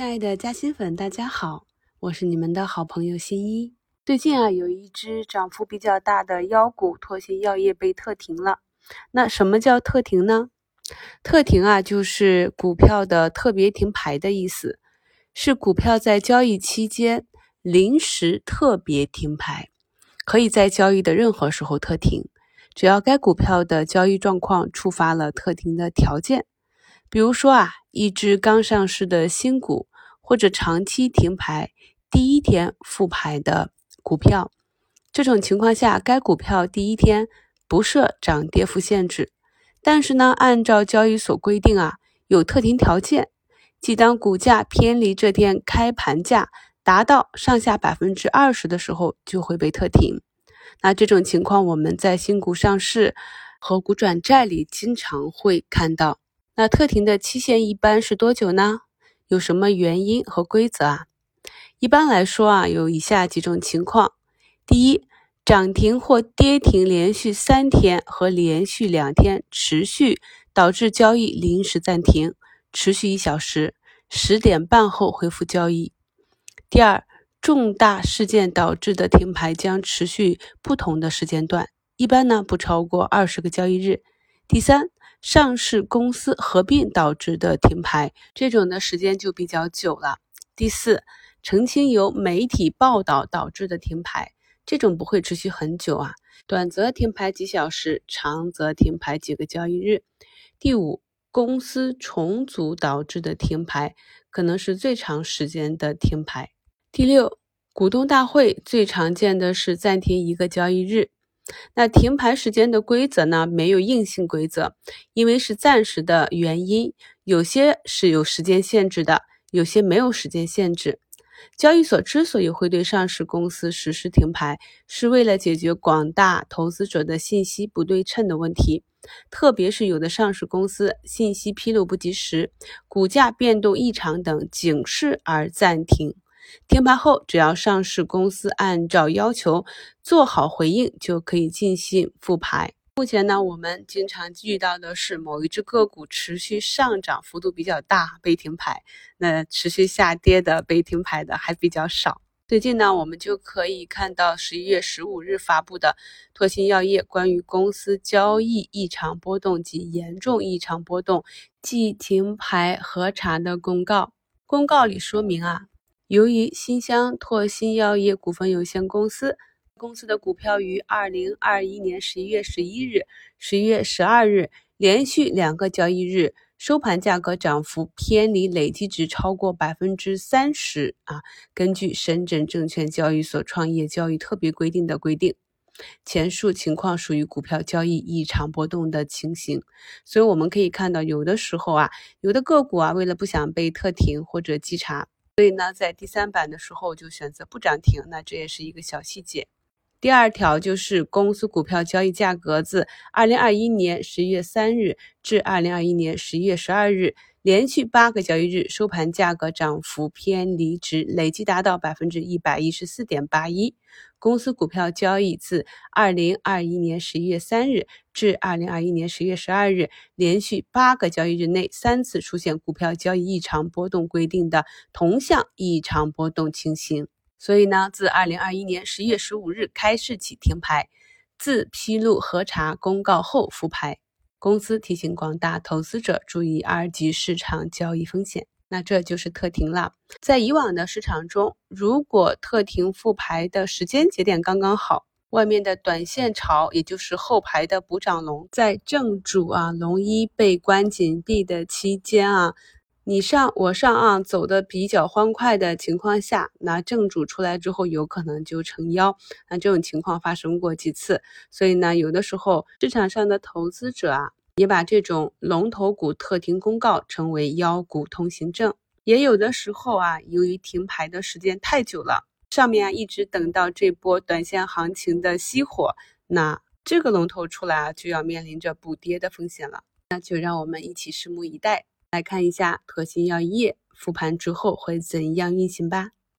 亲爱的嘉兴粉，大家好，我是你们的好朋友新一。最近啊，有一只涨幅比较大的妖股拓新药业被特停了。那什么叫特停呢？特停啊，就是股票的特别停牌的意思，是股票在交易期间临时特别停牌，可以在交易的任何时候特停，只要该股票的交易状况触发了特停的条件。比如说啊，一只刚上市的新股，或者长期停牌第一天复牌的股票，这种情况下，该股票第一天不设涨跌幅限制，但是呢，按照交易所规定啊，有特停条件，即当股价偏离这天开盘价达到上下百分之二十的时候，就会被特停。那这种情况，我们在新股上市和股转债里经常会看到。那特停的期限一般是多久呢？有什么原因和规则啊？一般来说啊，有以下几种情况：第一，涨停或跌停连续三天和连续两天持续，导致交易临时暂停，持续一小时，十点半后恢复交易；第二，重大事件导致的停牌将持续不同的时间段，一般呢不超过二十个交易日；第三。上市公司合并导致的停牌，这种的时间就比较久了。第四，澄清由媒体报道导致的停牌，这种不会持续很久啊，短则停牌几小时，长则停牌几个交易日。第五，公司重组导致的停牌，可能是最长时间的停牌。第六，股东大会最常见的是暂停一个交易日。那停牌时间的规则呢？没有硬性规则，因为是暂时的原因，有些是有时间限制的，有些没有时间限制。交易所之所以会对上市公司实施停牌，是为了解决广大投资者的信息不对称的问题，特别是有的上市公司信息披露不及时、股价变动异常等警示而暂停。停牌后，只要上市公司按照要求做好回应，就可以进行复牌。目前呢，我们经常遇到的是某一只个股持续上涨幅度比较大被停牌，那持续下跌的被停牌的还比较少。最近呢，我们就可以看到十一月十五日发布的拓新药业关于公司交易异常波动及严重异常波动即停牌核查的公告。公告里说明啊。由于新乡拓新药业股份有限公司公司的股票于二零二一年十一月十一日、十一月十二日连续两个交易日收盘价格涨幅偏离累计值超过百分之三十啊，根据深圳证券交易所创业交易特别规定的规定，前述情况属于股票交易异常波动的情形。所以我们可以看到，有的时候啊，有的个股啊，为了不想被特停或者稽查。所以呢，在第三版的时候就选择不涨停，那这也是一个小细节。第二条就是公司股票交易价格自二零二一年十一月三日至二零二一年十一月十二日。连续八个交易日收盘价格涨幅偏离值累计达到百分之一百一十四点八一。公司股票交易自二零二一年十一月三日至二零二一年十月十二日，连续八个交易日内三次出现股票交易异常波动规定的同向异常波动情形。所以呢，自二零二一年十一月十五日开市起停牌，自披露核查公告后复牌。公司提醒广大投资者注意二级市场交易风险。那这就是特停了。在以往的市场中，如果特停复牌的时间节点刚刚好，外面的短线潮，也就是后排的补涨龙，在正主啊龙一被关紧闭的期间啊。你上我上啊，走的比较欢快的情况下，那正主出来之后，有可能就成妖。那这种情况发生过几次，所以呢，有的时候市场上的投资者啊，也把这种龙头股特停公告称为妖股通行证。也有的时候啊，由于停牌的时间太久了，上面啊一直等到这波短线行情的熄火，那这个龙头出来啊，就要面临着补跌的风险了。那就让我们一起拭目以待。来看一下特新药业复盘之后会怎样运行吧。